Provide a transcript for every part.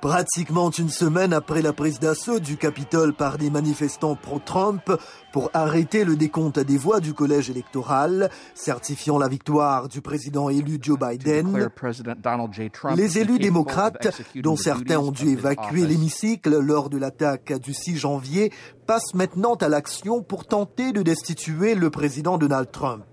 Pratiquement une semaine après la prise d'assaut du Capitole par des manifestants pro-Trump pour arrêter le décompte des voix du collège électoral, certifiant la victoire du président élu Joe Biden, les élus démocrates, dont certains ont dû évacuer l'hémicycle lors de l'attaque du 6 janvier, passent maintenant à l'action pour tenter de destituer le président Donald Trump.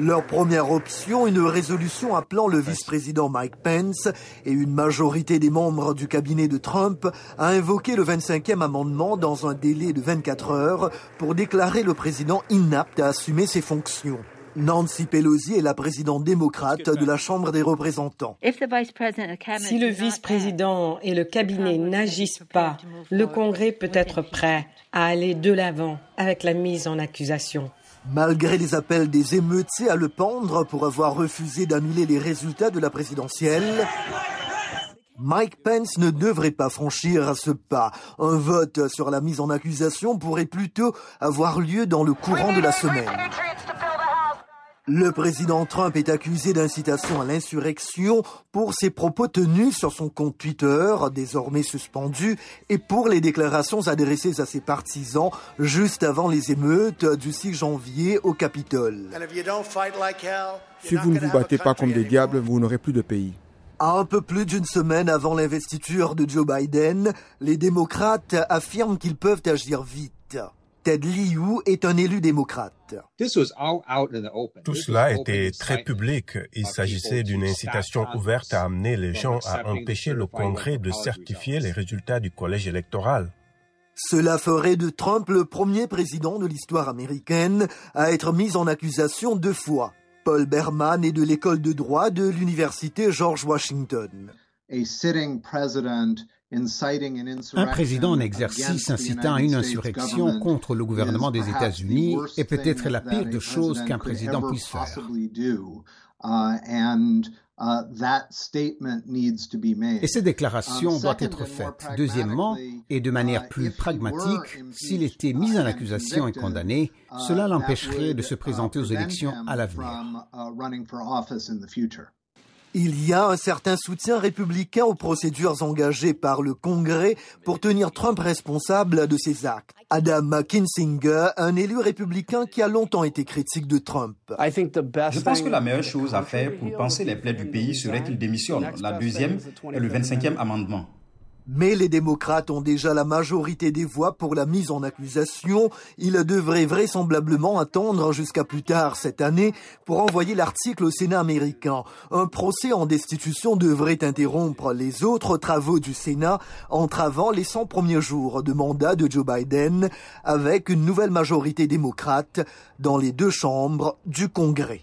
Leur première option, une résolution appelant le vice-président Mike Pence et une majorité des membres du cabinet de Trump à invoquer le 25e amendement dans un délai de 24 heures pour déclarer le président inapte à assumer ses fonctions. Nancy Pelosi est la présidente démocrate de la Chambre des représentants. Si le vice-président et le cabinet n'agissent pas, le Congrès peut être prêt à aller de l'avant avec la mise en accusation. Malgré les appels des émeutiers à le pendre pour avoir refusé d'annuler les résultats de la présidentielle, Mike Pence ne devrait pas franchir ce pas. Un vote sur la mise en accusation pourrait plutôt avoir lieu dans le courant de la semaine. Le président Trump est accusé d'incitation à l'insurrection pour ses propos tenus sur son compte Twitter, désormais suspendu, et pour les déclarations adressées à ses partisans juste avant les émeutes du 6 janvier au Capitole. Si vous ne vous battez pas comme des diables, vous n'aurez plus de pays. Un peu plus d'une semaine avant l'investiture de Joe Biden, les démocrates affirment qu'ils peuvent agir vite. Ted Liu est un élu démocrate. Tout cela était très public. Il s'agissait d'une incitation ouverte à amener les gens à empêcher le Congrès de certifier les résultats du collège électoral. Cela ferait de Trump le premier président de l'histoire américaine à être mis en accusation deux fois. Paul Berman est de l'école de droit de l'université George Washington. Un président en exercice incitant à une insurrection contre le gouvernement des États-Unis est peut-être la pire des choses qu'un président puisse faire. Et cette déclaration doit être faite. Deuxièmement, et de manière plus pragmatique, s'il était mis en accusation et condamné, cela l'empêcherait de se présenter aux élections à l'avenir. Il y a un certain soutien républicain aux procédures engagées par le Congrès pour tenir Trump responsable de ses actes. Adam Kinsinger, un élu républicain qui a longtemps été critique de Trump. Je pense que la meilleure chose à faire pour penser les plaies du pays serait qu'il démissionne. La deuxième est le 25e amendement. Mais les démocrates ont déjà la majorité des voix pour la mise en accusation. Ils devraient vraisemblablement attendre jusqu'à plus tard cette année pour envoyer l'article au Sénat américain. Un procès en destitution devrait interrompre les autres travaux du Sénat, entravant les 100 premiers jours de mandat de Joe Biden avec une nouvelle majorité démocrate dans les deux chambres du Congrès.